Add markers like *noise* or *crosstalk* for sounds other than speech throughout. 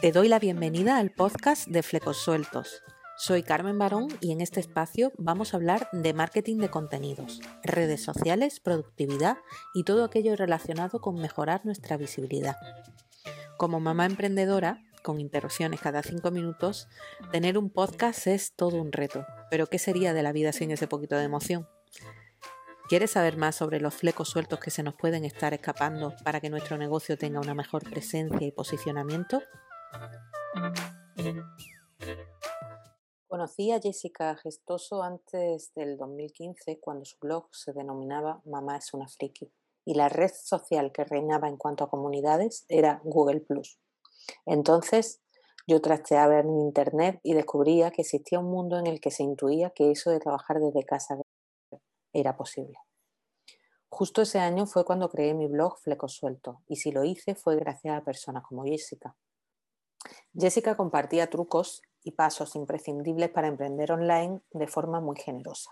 Te doy la bienvenida al podcast de Flecos Sueltos. Soy Carmen Barón y en este espacio vamos a hablar de marketing de contenidos, redes sociales, productividad y todo aquello relacionado con mejorar nuestra visibilidad. Como mamá emprendedora, con interrupciones cada cinco minutos, tener un podcast es todo un reto. Pero ¿qué sería de la vida sin ese poquito de emoción? ¿Quieres saber más sobre los flecos sueltos que se nos pueden estar escapando para que nuestro negocio tenga una mejor presencia y posicionamiento? Conocí a Jessica Gestoso antes del 2015 cuando su blog se denominaba Mamá es una friki y la red social que reinaba en cuanto a comunidades era Google ⁇ Entonces yo trasteaba en internet y descubría que existía un mundo en el que se intuía que eso de trabajar desde casa era posible. Justo ese año fue cuando creé mi blog Fleco Suelto y si lo hice fue gracias a personas como Jessica. Jessica compartía trucos y pasos imprescindibles para emprender online de forma muy generosa,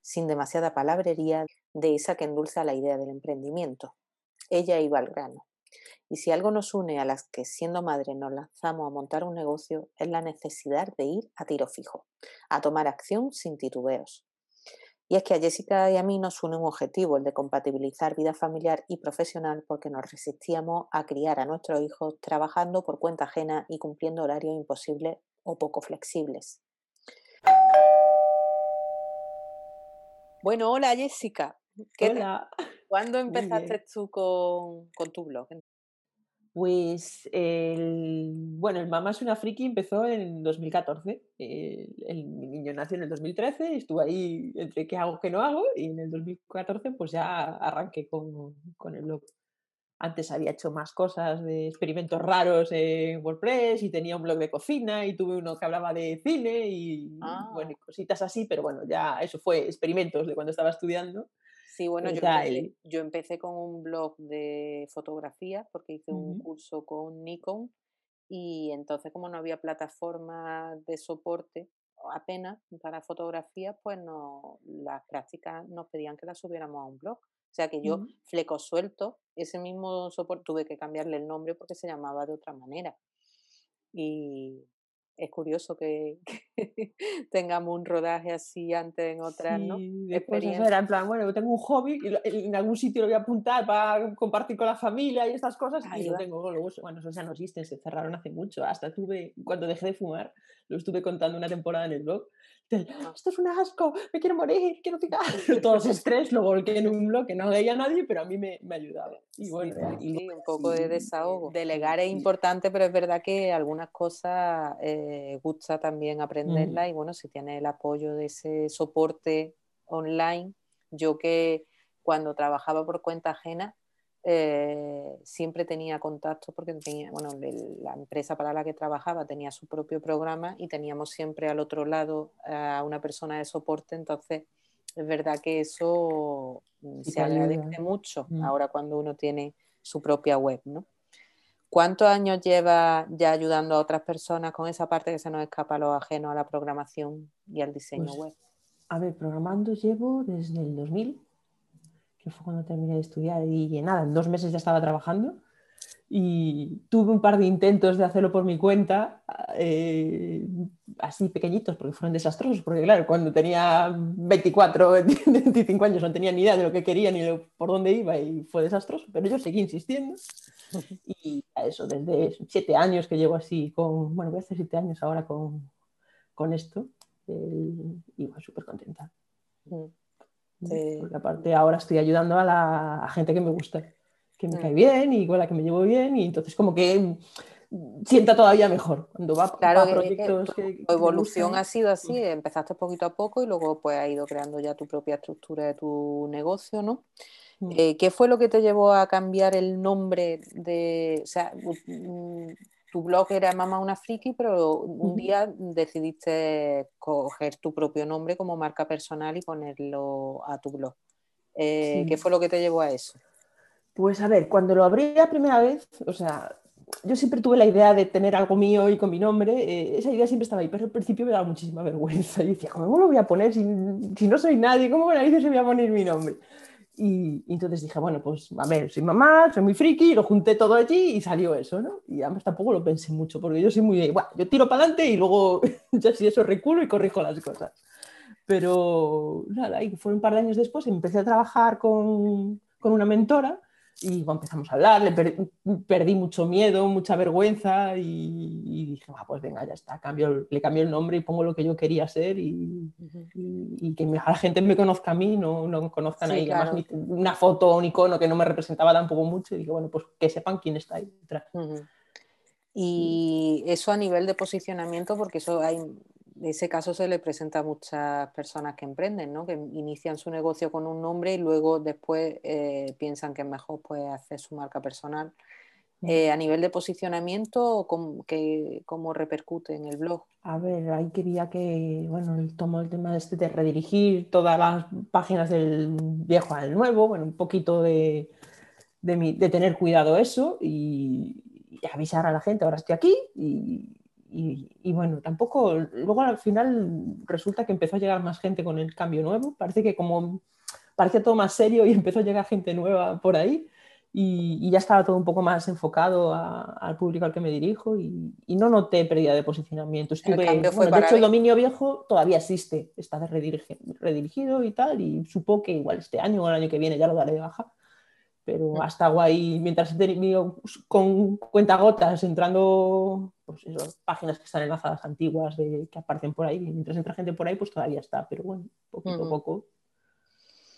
sin demasiada palabrería de esa que endulza la idea del emprendimiento. Ella iba al grano. Y si algo nos une a las que siendo madre nos lanzamos a montar un negocio es la necesidad de ir a tiro fijo, a tomar acción sin titubeos, y es que a Jessica y a mí nos une un objetivo, el de compatibilizar vida familiar y profesional, porque nos resistíamos a criar a nuestros hijos trabajando por cuenta ajena y cumpliendo horarios imposibles o poco flexibles. Bueno, hola Jessica. hola. ¿Cuándo empezaste tú con, con tu blog? Pues, el, bueno, el Mamá es una friki empezó en 2014. El, el, mi niño nació en el 2013, estuve ahí entre qué hago, qué no hago, y en el 2014 pues ya arranqué con, con el blog. Antes había hecho más cosas de experimentos raros en WordPress y tenía un blog de cocina y tuve uno que hablaba de cine y ah. bueno, cositas así, pero bueno, ya eso fue experimentos de cuando estaba estudiando. Sí, bueno, yo empecé, yo empecé, con un blog de fotografía porque hice un curso con Nikon y entonces como no había plataforma de soporte apenas para fotografía, pues no, las prácticas nos pedían que las subiéramos a un blog. O sea que yo, fleco suelto, ese mismo soporte tuve que cambiarle el nombre porque se llamaba de otra manera. Y, es curioso que, *laughs* *laughs* tengamos un rodaje así antes en otras, ¿no? Después era en plan, bueno, yo tengo un hobby, y en algún sitio lo voy a apuntar para compartir con la familia y estas cosas, y no tengo, bueno, eso ya no existen, se cerraron hace mucho, hasta tuve, cuando dejé de fumar, lo estuve contando una temporada en el blog, esto es un asco, me quiero morir, quiero tirar. *laughs* *laughs* Todo ese estrés lo volqué en un blog que no leía a nadie, pero a mí me, me ayudaba. Y bueno, sí, un poco de desahogo. Delegar es importante, pero es verdad que algunas cosas eh, gusta también y bueno, si tiene el apoyo de ese soporte online, yo que cuando trabajaba por cuenta ajena, eh, siempre tenía contacto porque tenía, bueno, la empresa para la que trabajaba tenía su propio programa y teníamos siempre al otro lado a una persona de soporte, entonces es verdad que eso mm, se agradece mucho mm. ahora cuando uno tiene su propia web, ¿no? ¿Cuántos años lleva ya ayudando a otras personas con esa parte que se nos escapa a lo ajeno a la programación y al diseño pues, web? A ver, programando llevo desde el 2000 que fue cuando terminé de estudiar y nada, en dos meses ya estaba trabajando y tuve un par de intentos de hacerlo por mi cuenta, eh, así pequeñitos, porque fueron desastrosos, porque claro, cuando tenía 24, 25 *laughs* años no tenía ni idea de lo que quería ni por dónde iba y fue desastroso, pero yo seguí insistiendo y a eso, desde siete años que llevo así con, bueno, voy a hacer siete años ahora con, con esto eh, y bueno, súper contenta. Mm. Porque aparte ahora estoy ayudando a la gente que me gusta, que me cae bien y con la que me llevo bien y entonces como que sienta todavía mejor cuando va claro, a proyectos que, tu evolución ha sido así, empezaste poquito a poco y luego pues has ido creando ya tu propia estructura de tu negocio, ¿no? Mm. Eh, ¿Qué fue lo que te llevó a cambiar el nombre de, o sea, tu blog era Mamá una friki, pero un día decidiste coger tu propio nombre como marca personal y ponerlo a tu blog. Eh, ¿Qué fue lo que te llevó a eso? Pues a ver, cuando lo abrí la primera vez, o sea, yo siempre tuve la idea de tener algo mío y con mi nombre, eh, esa idea siempre estaba ahí, pero al principio me daba muchísima *laughs* vergüenza. Y decía, ¿cómo lo voy a poner si, no soy nadie? ¿Cómo me dice si voy a poner mi nombre? Y, entonces dije, bueno, pues a ver, soy mamá, soy muy friki, lo junté todo allí y salió eso, ¿no? Y además tampoco lo pensé mucho, porque yo soy muy, bueno, yo tiro para adelante y luego *laughs* ya si eso reculo y corrijo las cosas. Pero nada, y fue un par de años después empecé a trabajar con, con una mentora y empezamos a hablar, le perdí mucho miedo, mucha vergüenza y, dije, pues venga, ya está, cambio, le cambio el nombre y pongo lo que yo quería ser y, y, que la gente me conozca a mí, no, no conozcan ahí una foto o un icono que no me representaba tampoco mucho y dije, bueno, pues que sepan quién está ahí detrás. Y eso a nivel de posicionamiento, porque eso hay ese caso se le presenta a muchas personas que emprenden, ¿no? que inician su negocio con un nombre y luego después eh, piensan que es mejor pues, hacer su marca personal. Mm. Eh, a nivel de posicionamiento, ¿cómo, ¿cómo, repercute en el blog? A ver, ahí quería que, bueno, tomo el tema este de redirigir todas las páginas del viejo al nuevo, bueno, un poquito de, de, tener cuidado eso y, y, avisar a la gente, ahora estoy aquí y, y, bueno, tampoco, luego al final resulta que empezó a llegar más gente con el cambio nuevo, parece que como parecía todo más serio y *laughs* empezó a llegar gente nueva por ahí y, ya estaba todo un poco más enfocado al público al que me dirijo y, no noté pérdida de posicionamiento. Estuve, de hecho el dominio viejo todavía existe, está redirigido y tal y supongo que igual este año o el año que viene ya lo daré de baja pero mm. hasta guay, mientras he tenido con cuentagotas entrando, pues páginas que están enlazadas antiguas de, que aparecen por ahí, mientras entra gente por ahí, pues todavía está, pero bueno, poquito a poco.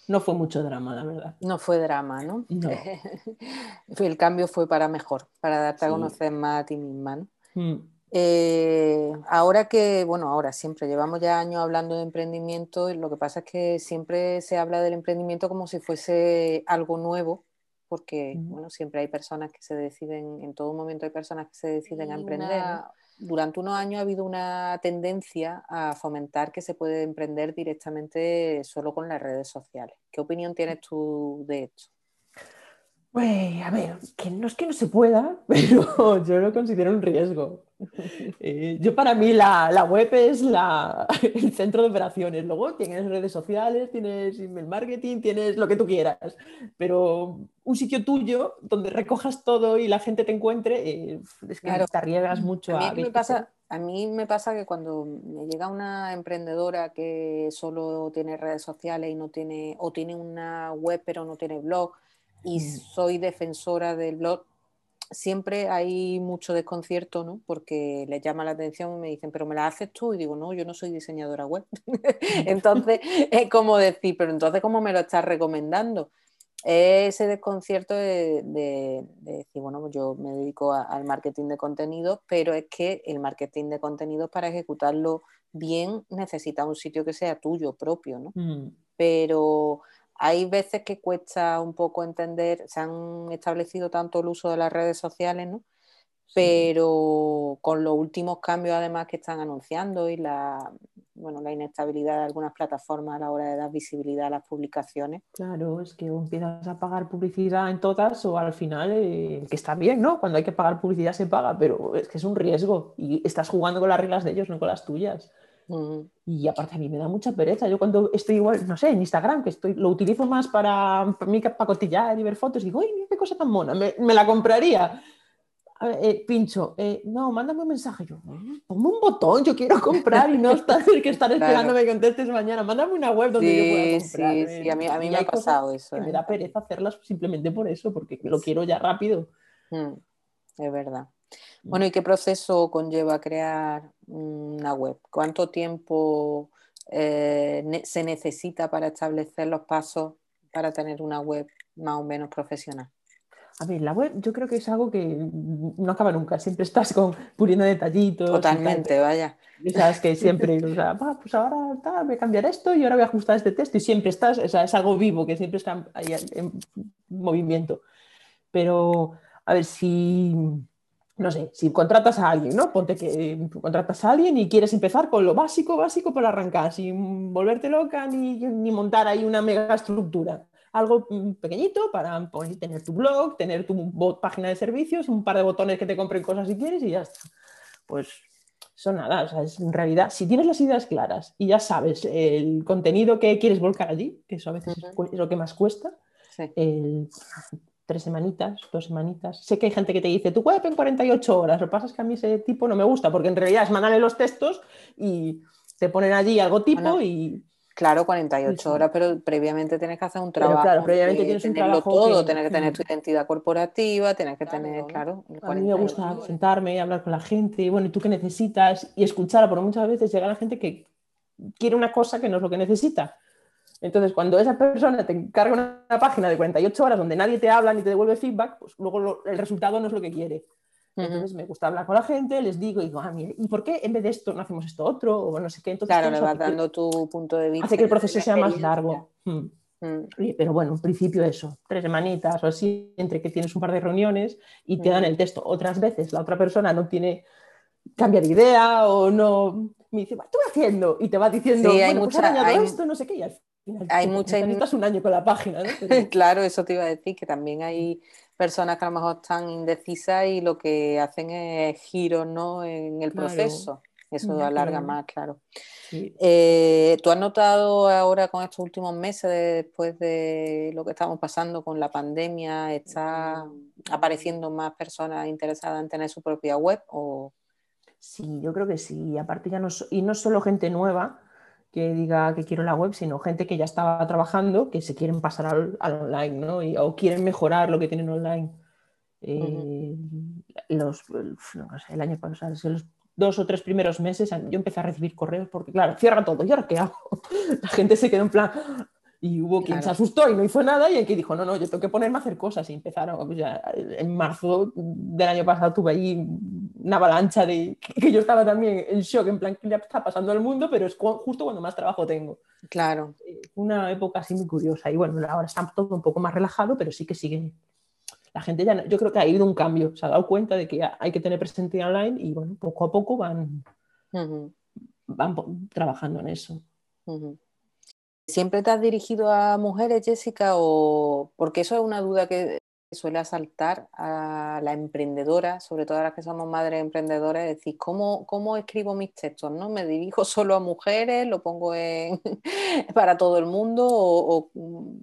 No fue mucho drama, la verdad. No fue drama, ¿no? *laughs* El cambio fue para mejor, para darte a conocer más a ti misma, ¿no? Mm. Eh, ahora que, bueno, ahora siempre llevamos ya años hablando de emprendimiento, lo que pasa es que siempre se habla del emprendimiento como si fuese algo nuevo porque bueno, siempre hay personas que se deciden, en todo momento hay personas que se deciden a emprender. Durante unos años ha habido una tendencia a fomentar que se puede emprender directamente solo con las redes sociales. ¿Qué opinión tienes tú de esto? Pues, a ver, que no es que no se pueda, *laughs* pero yo lo considero un riesgo. Eh, yo para mí la, web es la, *laughs* el centro de operaciones. Luego tienes redes sociales, tienes email marketing, tienes lo que tú quieras. Pero un sitio tuyo donde recojas todo y la gente te encuentre, eh, es que te arriesgas mucho a... Mí me pasa, a mí me pasa que cuando me llega una emprendedora que solo tiene redes sociales y no tiene, o tiene una web pero no tiene blog, y soy defensora del blog, siempre hay mucho desconcierto, ¿no? Porque les llama la atención y me dicen, pero me la haces tú y digo, no, yo no soy diseñadora web. *laughs* entonces, *laughs* es como decir, pero entonces, ¿cómo me lo estás recomendando? Ese desconcierto de, decir, bueno, yo me dedico al marketing de contenidos, pero es que el marketing de contenidos para ejecutarlo bien necesita un sitio que sea tuyo, propio, ¿no? Mm. Pero hay veces que cuesta un poco entender, se han establecido tanto el uso de las redes sociales, ¿no? pero con los últimos cambios además que están anunciando y la, bueno, la inestabilidad de algunas plataformas a la hora de dar visibilidad a las publicaciones. Claro, es que empiezas a pagar publicidad en todas o al final, eh, que está bien, ¿no? Cuando hay que pagar publicidad se paga, pero es que es un riesgo y estás jugando con las reglas de ellos, no con las tuyas. Y aparte a mí me da mucha pereza. Yo cuando estoy igual, no sé, en Instagram, que estoy, lo utilizo más para, para, mí, para cotillar y ver fotos, digo, ¡ay, mira qué cosa tan mona! Me, me la compraría. Eh, pincho, eh, no, mándame un mensaje. Yo, ponme un botón, yo quiero comprar y no *laughs* estar, que estar esperando que me contestes mañana. Mándame una web donde yo pueda comprar. Sí, sí, a mí, a mí me ha pasado eso. Me da pereza hacerlas simplemente por eso, porque lo quiero ya rápido. Mm, es verdad. Bueno, ¿y qué proceso conlleva crear una web? ¿Cuánto tiempo eh, se necesita para establecer los pasos para tener una web más o menos profesional? A ver, la web yo creo que es algo que no acaba nunca, siempre estás con puliendo detallitos. Totalmente, vaya. Sabes que siempre, o sea, pues ahora voy a cambiar esto y ahora voy a ajustar este texto y siempre estás, o sea, es algo vivo que siempre está ahí en movimiento. Pero, a ver, si, no sé, si contratas a alguien, ¿no? Ponte que contratas a alguien y quieres empezar con lo básico, básico para arrancar, sin volverte loca ni, ni montar ahí una mega estructura. Algo mm, pequeñito para pues, tener tu blog, tener tu página de servicios, un par de botones que te compren cosas si quieres y ya está. Pues son nada, o sea, es, en realidad, si tienes las ideas claras y ya sabes el contenido que quieres volcar allí, que eso a veces es lo que más cuesta, tres semanitas, dos semanitas. Sé que hay gente que te dice, tu web en 48 horas. Lo que pasa es que a mí ese tipo no me gusta, porque en realidad es mandarle los textos y te ponen allí algo tipo y... Claro, 48 horas, pero previamente tienes que hacer un trabajo. claro, previamente tienes un trabajo. todo, tienes que tener tu identidad corporativa, tienes que tener, claro. A mí me gusta sentarme y hablar con la gente, y bueno, ¿y tú qué necesitas? Y escuchar, porque muchas veces llega la gente que quiere una cosa que no es lo que necesita. Entonces, cuando esa persona te encarga una, página de 48 horas donde nadie te habla ni te devuelve feedback, pues luego el resultado no es lo que quiere. Entonces me gusta hablar con la gente, les digo, y digo, ah, mire, ¿y por qué en vez de esto no hacemos esto otro? O no sé qué. Entonces, claro, le vas dando tu punto de vista. Hace que el proceso sea más largo. Mm. Mm. Pero bueno, en principio eso, tres semanitas o así, entre que tienes un par de reuniones y te dan el texto. Otras veces la otra persona no tiene, cambia de idea o no, me dice, ¿qué estoy haciendo? Y te va diciendo, sí, hay pues mucha, hay... esto, no sé qué, y al final hay *laughs* mucha... necesitas un año con la página. ¿no? *laughs* claro, eso te iba a decir, que también hay personas que a lo mejor están indecisas y lo que hacen es giros ¿no? en el proceso. Eso alarga más, claro. Eh, ¿Tú has notado ahora con estos últimos meses, después de lo que estamos pasando con la pandemia, está apareciendo más personas interesadas en tener su propia web? O... Sí, yo creo que sí. Aparte ya no, y no solo gente nueva, que diga que quiero la web, sino gente que ya estaba trabajando, que se quieren pasar al, online, ¿no? o quieren mejorar lo que tienen online. Eh, los, el año pasado, los dos o tres primeros meses, yo empecé a recibir correos porque, claro, cierra todo, ¿y ahora qué hago? *laughs* La gente se quedó en plan, y hubo quien se asustó y no hizo nada y el que dijo, no, no, yo tengo que ponerme a hacer cosas y empezaron, pues en marzo del año pasado tuve ahí una avalancha de que yo estaba también en shock, en plan, que ya está pasando el mundo, pero es justo cuando más trabajo tengo. Claro. Eh, una época así muy curiosa y bueno, ahora está todo un poco más relajado, pero sí que sigue. La gente ya, yo creo que ha habido un cambio, se ha dado cuenta de que hay que tener presencia online y bueno, poco a poco van, van trabajando en eso. ¿Siempre te has dirigido a mujeres, Jessica? O porque eso es una duda que suele asaltar a la emprendedora, sobre todo a las que somos madres emprendedoras, es decir, ¿cómo, ¿cómo escribo mis textos? ¿no? ¿Me dirijo *laughs* solo a mujeres? ¿Lo pongo en... *laughs* para todo el mundo? Mm?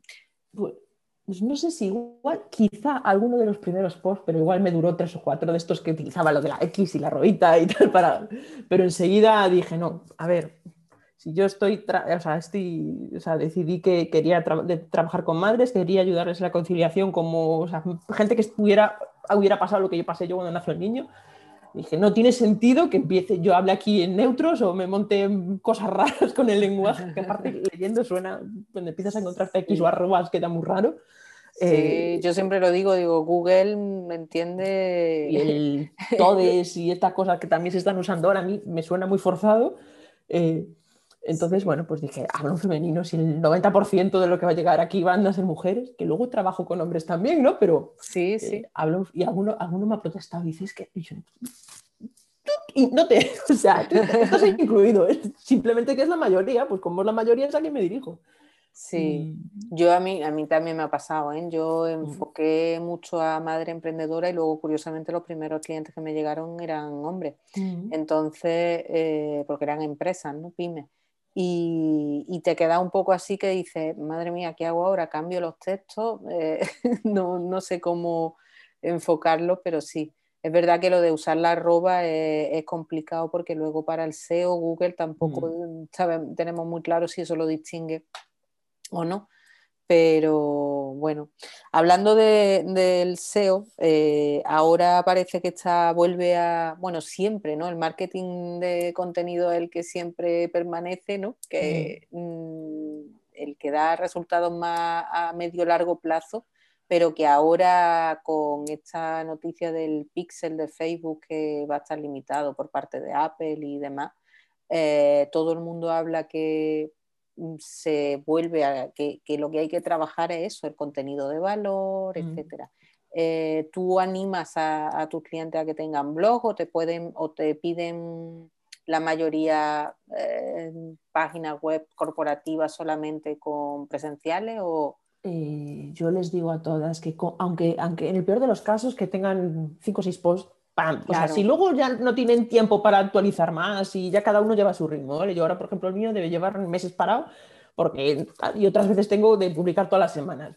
pues, pues, no sé si igual, quizá alguno de los primeros posts, pero igual me duró tres o cuatro de estos que utilizaba lo de la X y la ruedita y tal, para... pero enseguida dije, no, a ver, si yo estoy, o sea, estoy, o sea, decidí que quería trabajar con madres, quería ayudarles a la conciliación como o sea, gente que estuviera, hubiera pasado lo que yo pasé yo cuando nació el niño. Dije, no tiene sentido que empiece, yo hable aquí en neutros o me monte cosas raras con el lenguaje, que aparte *laughs* leyendo suena, cuando empiezas a encontrar X o arrobas queda muy raro. Sí, eh, yo siempre lo digo, digo, Google me entiende. Y el todes y estas cosas que también se están usando ahora, a mí me suena muy forzado. Eh, entonces, bueno, pues dije, hablo femenino, si el 90% de lo que va a llegar aquí van a ser mujeres, que luego trabajo con hombres también, ¿no? Pero sí, eh, sí. hablo, y alguno, alguno me ha protestado y dices que... Y no te, *laughs* o sea, estás incluido, simplemente que es la mayoría, pues como es la mayoría es a quien me dirijo. Sí, yo a mí, a mí también me ha pasado, ¿eh? yo enfoqué mucho a madre emprendedora y luego curiosamente los primeros clientes que me llegaron eran hombres, entonces, eh, porque eran empresas, ¿no? Pymes. Y, te queda un poco así que dices, madre mía, ¿qué hago ahora? ¿Cambio los textos? Eh, *laughs* no, sé cómo enfocarlo, pero sí. Es verdad que lo de usar la arroba es, complicado porque luego para el SEO Google tampoco mm, tenemos muy claro si eso lo distingue o no. Pero bueno, hablando del SEO, eh, ahora parece que está, vuelve a, bueno, siempre, ¿no? El marketing de contenido es el que siempre permanece, ¿no? Que, mm, el que da resultados más a medio largo plazo, pero que ahora con esta noticia del pixel de Facebook que va a estar limitado por parte de Apple y demás, eh, todo el mundo habla que Mm, se vuelve a que, lo que hay que trabajar es eso, el contenido de valor, etc. etcétera. Eh, ¿Tú animas a, tus clientes a que tengan blog o te pueden o te piden la mayoría eh, páginas web corporativas solamente con presenciales o eh, yo les digo a todas que aunque, aunque en el peor de los casos que tengan cinco o seis posts o sea, si luego ya no tienen tiempo para actualizar más y ya cada uno lleva su ritmo, Yo ahora, por ejemplo, el mío debe llevar meses parado porque y otras veces tengo de publicar todas las semanas.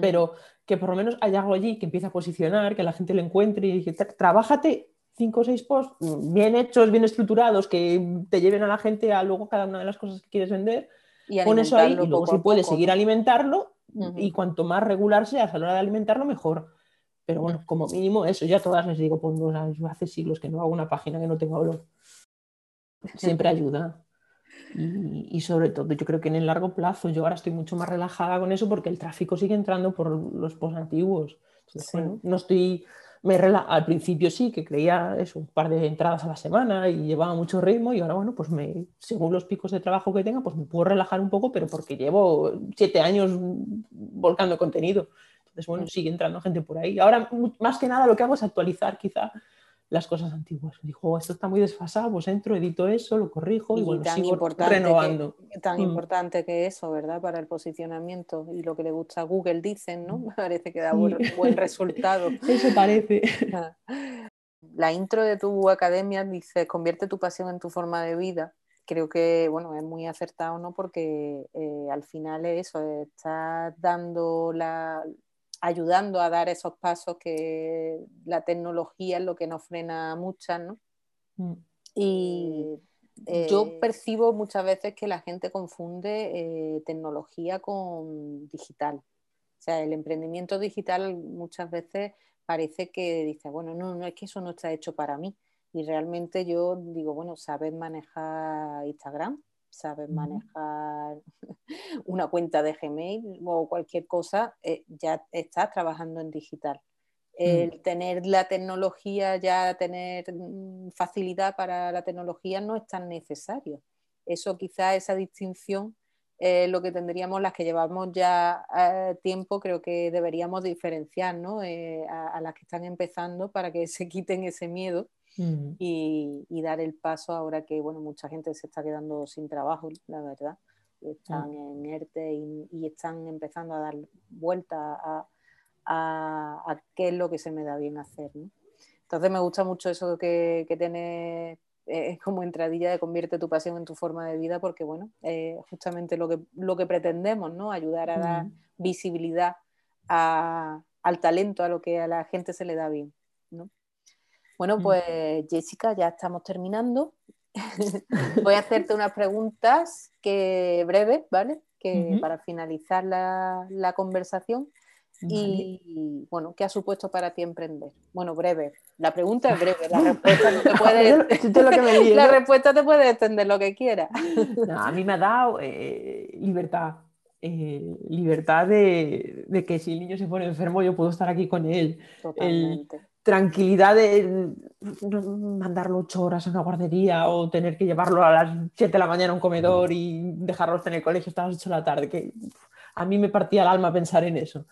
pero que por lo menos haya algo allí que empiece a posicionar, que la gente lo encuentre y trabájate cinco o seis posts bien hechos, bien estructurados, que te lleven a la gente a luego cada una de las cosas que quieres vender, y pon eso ahí y luego si puedes seguir alimentarlo y cuanto más regular seas a la hora de alimentarlo, mejor. Pero bueno, como mínimo eso, ya todas les digo, pues hace siglos que no hago una página que no tenga olor. Siempre *laughs* ayuda. Y, sobre todo, yo creo que en el largo plazo, yo ahora estoy mucho más relajada con eso porque el tráfico sigue entrando por los post antiguos. no estoy, me al principio sí, que creía eso, un par de entradas a la semana y llevaba mucho ritmo y ahora, bueno, pues me, según los picos de trabajo que tenga, pues me puedo relajar un poco, pero porque llevo siete años volcando contenido. Entonces, bueno, sigue entrando gente por ahí. Ahora, más que nada, lo que hago es actualizar quizá las cosas antiguas. Dijo, oh, esto está muy desfasado, pues entro, edito eso, lo corrijo y, bueno, tan sigo renovando. tan mm. importante que eso, ¿verdad? Para el posicionamiento y lo que le gusta a Google, dicen, ¿no? Mm. *laughs* Parece que da buen, resultado. *laughs* eso parece. *laughs* La intro de tu academia dice, convierte tu pasión en tu forma de vida. Creo que, bueno, es muy acertado, ¿no? Porque eh, al final es eso, estás dando la, ayudando a dar esos pasos que la tecnología es lo que nos frena a muchas, ¿no? Mm. Y yo eh, percibo muchas veces que la gente confunde eh, tecnología con digital. O sea, el emprendimiento digital muchas veces parece que dice, bueno, no, no es que eso no está hecho para mí. Y realmente yo digo, bueno, sabes manejar Instagram, sabes manejar *laughs* una cuenta de Gmail o cualquier cosa, eh, ya estás trabajando en digital. Mm. El tener la tecnología, ya tener mm, facilidad para la tecnología no es tan necesario. Eso quizá esa distinción eh, lo que tendríamos las que llevamos ya eh, tiempo, creo que deberíamos diferenciar ¿no? a, las que están empezando para que *laughs* se quiten ese miedo y, dar el paso ahora que bueno, mucha gente se está quedando sin trabajo, la verdad. Están en ERTE y, están empezando a dar vuelta a, a, qué es lo que se me da bien hacer. Entonces me gusta mucho eso que, que tiene eh, como entradilla de convierte tu pasión en tu forma de vida, porque bueno, justamente lo que, lo que pretendemos, ¿no? Ayudar a dar visibilidad al talento, a lo que a la gente se le da bien. ¿no? Bueno, mm. pues Jessica, ya estamos terminando. *laughs* Voy a hacerte unas preguntas que breves, ¿vale? Que para finalizar la, conversación. Y bueno, ¿qué ha supuesto para ti emprender? Bueno, breve. La pregunta es breve, la *laughs* respuesta no te *laughs* puede, *laughs* la respuesta te puede extender lo que quieras. a mí me ha dado eh, libertad. Eh, libertad de, que si el niño se pone enfermo yo puedo estar aquí con él. Totalmente tranquilidad de mandarlo ocho horas a una guardería o tener que llevarlo a las 7 de la mañana a un comedor y dejarlo en el colegio hasta las 8 de la tarde, que a mí me partía el alma pensar en eso.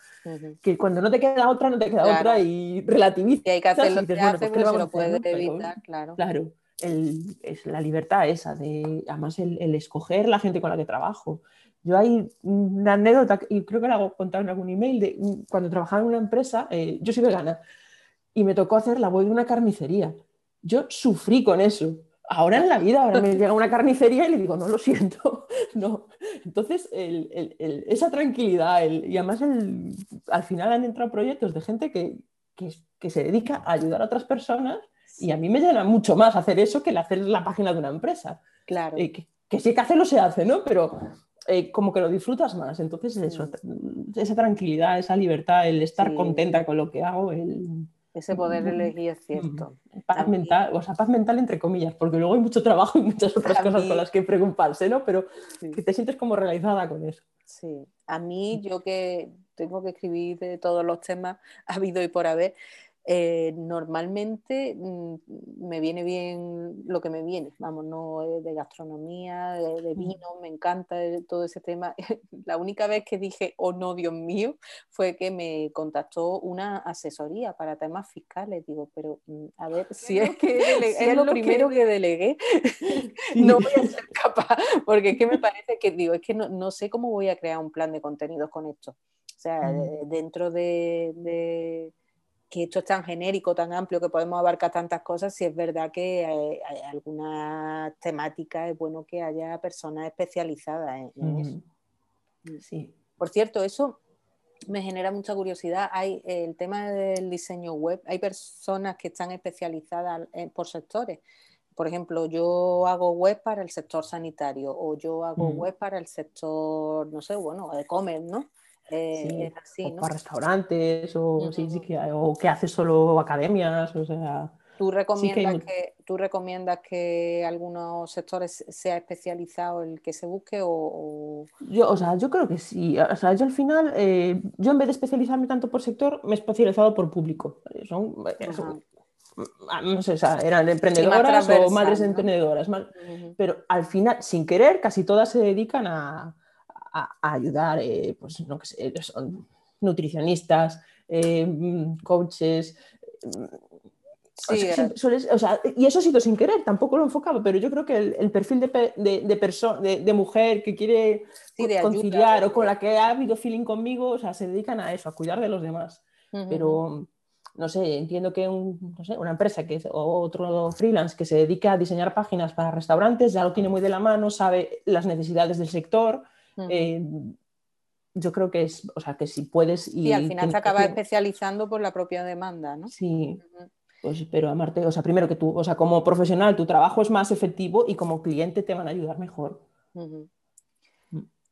Que cuando no te queda otra, no te queda otra y relativiza. Y hay que hacerlo, dices, bueno, pues, lo puedes evitar, claro. Claro, es la libertad esa, de además el, escoger la gente con la que trabajo. Yo hay una anécdota, y creo que la hago contar en algún email, de cuando trabajaba en una empresa, eh, yo soy vegana, y me tocó hacer la web de una carnicería. Yo sufrí con eso. Ahora en la vida, ahora me llega una carnicería y le digo, no lo siento, *laughs* no. Entonces, esa tranquilidad, y además al final han entrado proyectos de gente que, se dedica a ayudar a otras personas y a mí me llena mucho más hacer eso que el hacer la página de una empresa. Claro. Eh, que, que, sí que hacerlo se hace, ¿no? Pero eh, como que lo disfrutas más. Entonces, eso, esa tranquilidad, esa libertad, el estar contenta con lo que hago, el ese poder elegir es cierto. Paz mental, o sea, paz mental entre comillas, porque luego hay mucho trabajo y muchas otras cosas con las que preocuparse, ¿no? Pero que te sientes como realizada con eso. Sí, a mí yo que tengo que escribir de todos los temas *laughs* habido y por haber, eh, normalmente mm, me viene bien lo que me viene, vamos, no de gastronomía, de, vino, me encanta todo ese tema. *laughs* La única vez que dije, oh no, Dios mío, *laughs* fue que me contactó una asesoría para temas fiscales. Digo, pero mm, a ver, *gasps* si es que es lo, primero que, delegué, *laughs* no voy a ser capaz, porque es que me parece que, digo, es que no, sé cómo voy a crear un plan de contenidos con esto. O sea, mm. dentro de que esto es tan genérico, tan amplio, que podemos abarcar tantas cosas, si es verdad que hay, alguna temática, es bueno que haya personas especializadas en, eso. Sí. Por cierto, eso me genera mucha curiosidad. Hay el tema del diseño web, hay personas que están especializadas por sectores. Por ejemplo, yo hago web para el sector sanitario o yo hago web para el sector, no sé, bueno, de comer, ¿no? Eh, o para restaurantes o, sí, sí, que, o que hace solo academias, o sea... ¿Tú recomiendas, que, ¿Tú recomiendas que algunos sectores sea especializado el que se busque o, Yo, o sea, yo creo que sí. O sea, yo al final, eh, yo en vez de especializarme tanto por sector, me he especializado por público. Son, eh, ah, no sé, o sea, eran emprendedoras o madres emprendedoras. Pero al final, sin querer, casi todas se dedican a, ayudar, eh, pues no que sé, son nutricionistas, coaches y eso ha sido sin querer, tampoco lo enfocaba, pero yo creo que el, perfil de, de, de, mujer que quiere conciliar o con la que ha habido feeling conmigo, o sea, se dedican a eso, a cuidar de los demás. Pero, no sé, entiendo que una empresa que o otro freelance que se dedica a diseñar páginas para restaurantes ya lo tiene muy de la mano, sabe las necesidades del sector. Eh, yo creo que es, o sea, que si puedes... Y, al final se acaba especializando por la propia demanda, ¿no? Sí. Pues, pero amarte, o sea, primero que tú, o sea, como profesional tu trabajo es más efectivo y como cliente te van a ayudar mejor.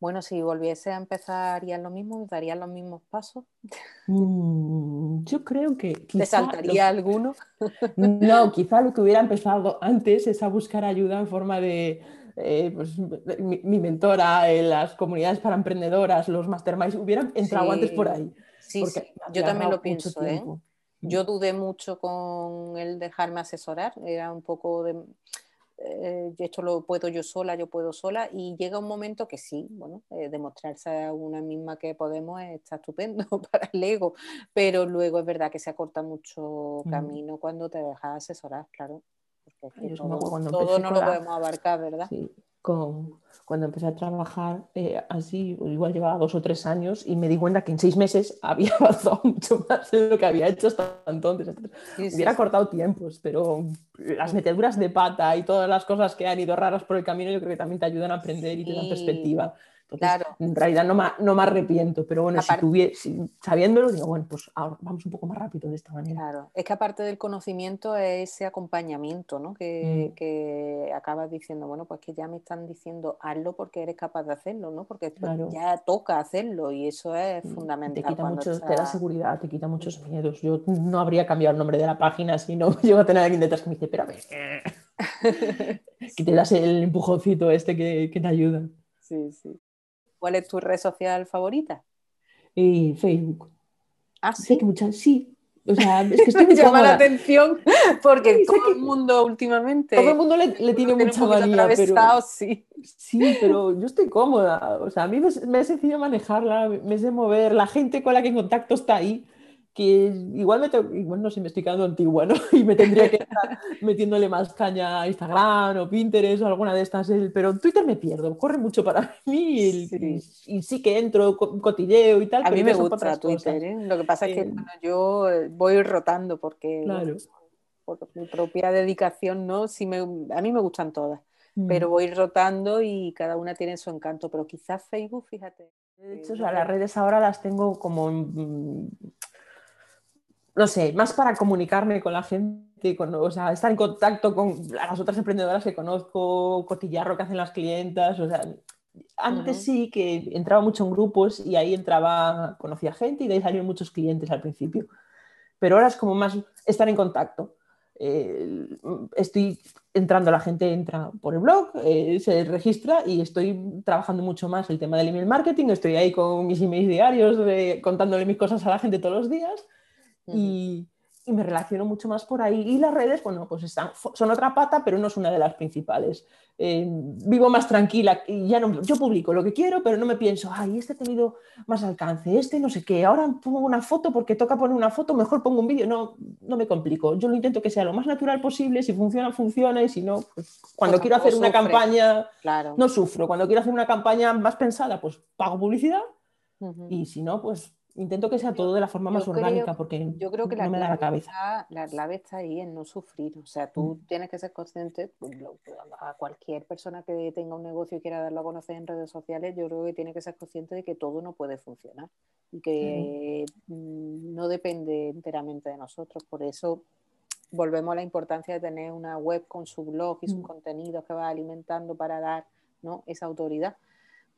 Bueno, si volviese a empezar, ¿harías lo mismo? ¿Darías los mismos pasos? Mm, yo creo que... ¿Te saltaría alguno? no, quizá lo que hubiera empezado antes es a buscar ayuda en forma de... Eh, pues, mi, mentora, en las comunidades para emprendedoras, los masterminds, hubieran entrado antes por ahí. Sí, sí. yo también lo pienso. ¿eh? Yo dudé mucho con el dejarme asesorar, era un poco de, eh, esto lo puedo yo sola, yo puedo sola, y llega un momento que sí, bueno, eh, demostrarse a una misma que podemos está estupendo *laughs* para el ego, pero luego es verdad que se acorta mucho mm. camino cuando te dejas asesorar, claro, porque todo, no lo podemos abarcar, ¿verdad? Sí cuando empecé a trabajar eh, así, igual llevaba dos o tres años y me di cuenta que en seis meses *laughs* había avanzado mucho más de lo que había hecho hasta entonces. Hubiera cortado tiempos, pero las meteduras de pata y todas las cosas que han ido raras por el camino yo creo que también te ayudan a aprender y te dan perspectiva claro. En realidad no me, no me arrepiento, pero bueno, si, tuviese, sabiéndolo, digo, bueno, pues ahora vamos un poco más rápido de esta manera. Claro, es que aparte del conocimiento es ese acompañamiento, ¿no? Que, mm. que, acabas diciendo, bueno, pues que ya me están diciendo, hazlo porque eres capaz de hacerlo, ¿no? Porque ya toca hacerlo y eso es mm, fundamental. Te quita mucho, te da seguridad, te quita muchos miedos. Yo no habría cambiado el nombre de la página si no *laughs* llego a tener a alguien detrás que me dice, espérame, que *laughs* te das el empujoncito este que, que te ayuda. Sí, sí. ¿Cuál es tu red social favorita? Eh, Facebook. Ah, sí. que muchas, sí. O sea, es que *laughs* estoy Me llama la atención porque todo el mundo últimamente. Todo el mundo le, tiene mucha manía. Pero, sí. sí, pero yo estoy cómoda. O sea, a mí me, me es sencillo manejarla, me de mover. La gente con la que en contacto está ahí que igual, me igual no sé, me estoy quedando antigua, ¿no? *laughs* Y me tendría que estar *laughs* metiéndole más caña a Instagram o Pinterest o alguna de estas, pero Twitter me pierdo, corre mucho para *laughs* mí y sí, que entro, cotilleo y tal. A mí me gusta Twitter, ¿eh? lo que pasa es que eh, yo voy rotando porque por mi propia dedicación, ¿no? Sí me, a mí me gustan todas. Pero mm. voy rotando y cada una tiene su encanto, pero quizás Facebook, fíjate. De hecho, las redes ahora las tengo como no sé, más para comunicarme con la gente, con, o sea, estar en contacto con las otras emprendedoras que conozco, cotillarro que hacen las clientas, o sea, antes sí que entraba mucho en grupos y ahí entraba, conocía gente y de ahí salieron muchos clientes al principio, pero ahora es como más estar en contacto. Eh, estoy entrando, la gente entra por el blog, eh, se registra y estoy trabajando mucho más el tema del email marketing, estoy ahí con mis emails diarios, contándole mis cosas a la gente todos los días y, me relaciono mucho más por ahí. Y las redes, bueno, pues están, son otra pata, pero no es una de las principales. Eh, vivo más tranquila y ya no, yo publico lo que quiero, pero no me pienso, ay, este ha tenido más alcance, este no sé qué, ahora pongo una foto porque toca poner una foto, mejor pongo un vídeo. No, no me complico. Yo lo intento que sea lo más natural posible, si funciona, funciona, y si no, pues cuando quiero hacer una campaña, no sufro. Cuando quiero hacer una campaña más pensada, pues pago publicidad. Y si no, pues Intento que sea todo de la forma más orgánica porque yo creo que no la me da la cabeza. Está, la clave está ahí en no sufrir. O sea, tú Mm. tienes que ser consciente, pues, a cualquier persona que tenga un negocio y quiera darlo a conocer en redes sociales, yo creo que tiene que ser consciente de que todo no puede funcionar y que mm, no depende enteramente de nosotros. Por eso volvemos a la importancia de tener una web con su blog y sus Mm. contenidos que va alimentando para dar ¿no? esa autoridad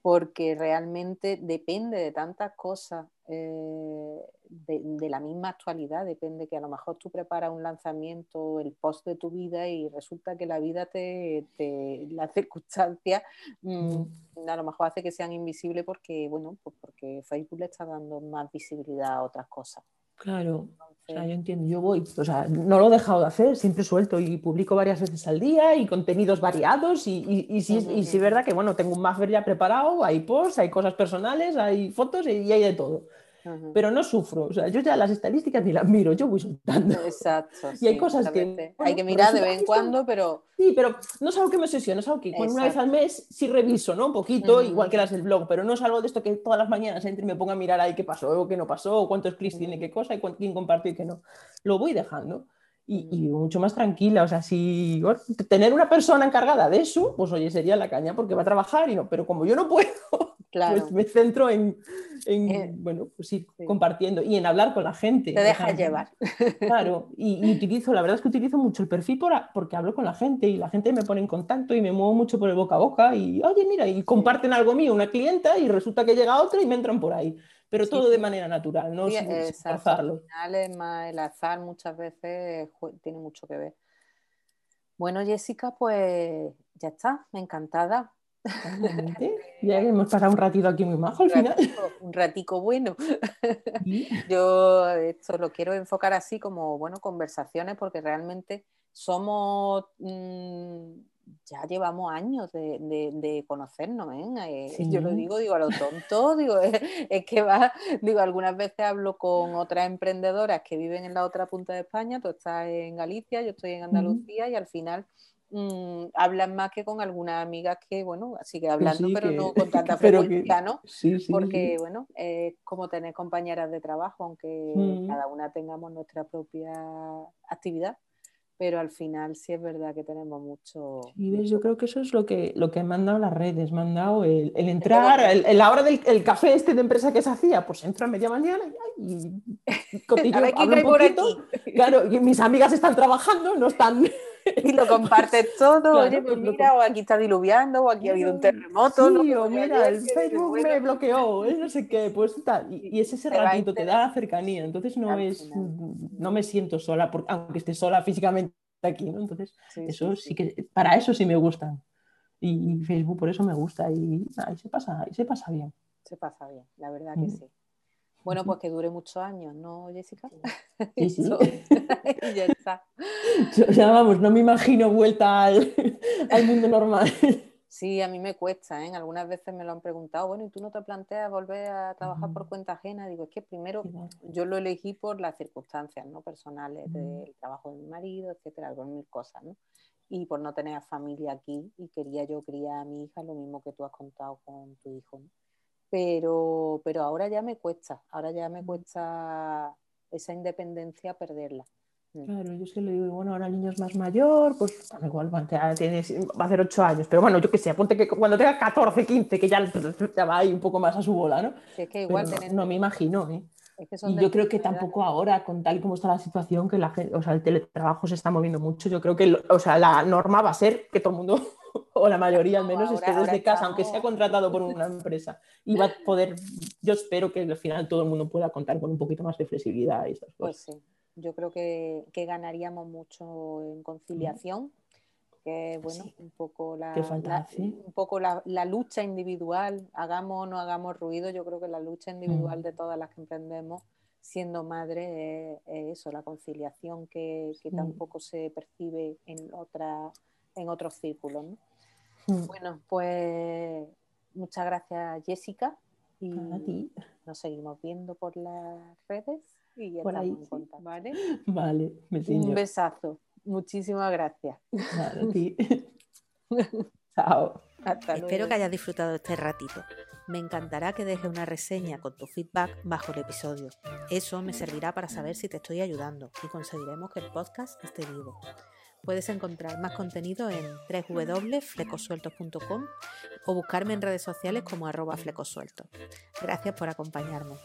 porque realmente depende de tantas cosas eh, de, de la misma actualidad, depende que a lo mejor tú preparas un lanzamiento, el post de tu vida y resulta que la vida te, te las circunstancias mm, a lo mejor hace que sean invisibles porque, bueno, pues porque Facebook le está dando más visibilidad a otras cosas. Claro, o sea, yo entiendo, yo voy, o sea, no lo he dejado de hacer, siempre suelto y publico varias veces al día y contenidos variados y, y, y sí, y sí es verdad que, bueno, tengo un buffer ya preparado, hay posts, hay cosas personales, hay fotos y, y hay de todo, ujú. pero no sufro, o sea, yo ya las estadísticas ni las miro, yo voy soltando. Exacto. *laughs* Y hay sí, cosas que, bueno, hay que mirar de vez en cuando, pero Sí, pero no es algo que me obsesione, es algo que bueno, una vez al mes sí reviso, ¿no? Un poquito, Ujú. igual que las del blog, pero no es algo de esto que todas las mañanas entre y me ponga a mirar ahí qué pasó, o qué no pasó, o cuántos clics tiene Ujú. qué cosa, y quién compartió y qué no. Lo voy dejando. Y, y mucho más tranquila, o sea, si bueno, tener una persona encargada de eso, pues oye, sería la caña porque va a trabajar y no, pero como yo no puedo, claro. pues me centro en, en, Eh, bueno, pues ir sí. compartiendo y en hablar con la gente. Te o dejas sea, llevar. *laughs* Claro, y, y utilizo, la verdad es que utilizo mucho el perfil por porque hablo con la gente y la gente me pone en contacto y me muevo mucho por el boca a boca y, oye, mira, y comparten algo mío, una clienta, y resulta que llega otra y me entran por ahí. Pero Sí, todo de manera natural, no sin, forzarlo. el azar muchas veces tiene mucho que ver. Bueno, Jessica, pues ya está, encantada. *laughs* Ya hemos pasado un ratito aquí muy majo al Un final. ratico, un ratico bueno. *laughs* Yo esto lo quiero enfocar así como, bueno, conversaciones, porque realmente somos, mm, ya llevamos años de, de- de conocernos, ¿eh? Eh, Yo lo digo, digo a lo tonto, *laughs* digo, es, es que va, digo, algunas veces hablo con otras emprendedoras que viven en la otra punta de España, tú estás en Galicia, yo estoy en Andalucía y al final mm, hablan más que con algunas amigas que, bueno, sigue hablando, sí, pero que- no *laughs* con tanta que- frecuencia, ¿no? sí, sí, porque bueno, es como tener compañeras de trabajo, aunque Mm. cada una tengamos nuestra propia actividad, pero al final sí es verdad que tenemos mucho... Y ves, yo creo que eso es lo que, lo que me han dado las redes, me han dado el, el *laughs* entrar, el, el- la hora del el café este de empresa que se hacía, pues entro a media mañana y, y, *laughs* quién hablo un poquito. Claro, y mis amigas están trabajando, no están... *laughs* Y lo compartes *laughs* todo, Claro, oye, pues mira, o aquí está diluviando, o aquí ha habido un terremoto, Sí, ¿no? o mira, el Facebook bueno, me bloqueó, *laughs* eh, no sé qué, pues tal. Y, y es ese Te ratito, te da cercanía, entonces no es, no me siento sola, por- aunque esté sola físicamente aquí, ¿no? Entonces, sí, eso sí, sí que, para eso sí me gustan. Y, y Facebook por eso me gusta y ahí se pasa, ahí se pasa bien. Se pasa bien, la verdad que Mm. sí. Bueno, pues que dure muchos años, ¿no, Jessica? Sí, *laughs* sí. *laughs* Y ya está. Yo, ya vamos, no me imagino vuelta al, *laughs* al mundo normal. Sí, a mí me cuesta, ¿eh? Algunas veces me lo han preguntado, bueno, ¿y tú no te planteas volver a trabajar por cuenta ajena? Digo, es que primero yo lo elegí por las circunstancias, ¿no? Personales, del trabajo de mi marido, etcétera, por mil cosas, ¿no? Y por no tener a familia aquí y quería yo criar a mi hija, lo mismo que tú has contado con tu hijo, ¿no? Pero, pero ahora ya me cuesta, ahora ya me cuesta esa independencia perderla. Mm. Claro, yo es que le digo, bueno, ahora el niño es más mayor, pues da igual, tienes- va a hacer 8 años, pero bueno, yo qué sé, apunte que cuando tenga 14, 15, que ya, *laughs* ya va ahí un poco más a su bola, ¿no? Si es que igual no, no me imagino, ¿eh? es que Y yo creo que tampoco ahora, con tal como está la situación, que la gente, o sea, el teletrabajo se está moviendo mucho, yo creo que o sea, la norma va a ser que todo el mundo, *laughs* o la mayoría al No, menos, esté desde casa, aunque sea contratado por una *laughs* empresa. Y va a poder, yo espero que al final todo el mundo pueda contar con un poquito más de flexibilidad y estas Pues cosas. sí, yo creo que, que ganaríamos mucho en conciliación, que bueno, Sí. un poco la, la- un poco la, la lucha individual, hagamos o no hagamos ruido, yo creo que la lucha individual Mm. de todas las que emprendemos siendo madre es, es eso, la conciliación que, que tampoco se percibe en otra, en otros círculos. ¿no? Mm. Bueno, pues muchas gracias Jessica y A ti. nos seguimos viendo por las redes y ya Por estamos ahí, en sí. contacto, ¿vale? Vale, besiños. Un besazo. Muchísimas gracias. Vale, a ti. *laughs* Chao. Hasta Espero luego. que hayas disfrutado este ratito. Me encantará que dejes una reseña con tu feedback bajo el episodio. Eso me servirá para saber si te estoy ayudando y conseguiremos que el podcast esté vivo. Puedes encontrar más contenido en www.flecosueltos.com o buscarme en redes sociales como arroba flecosueltos. Gracias por acompañarme.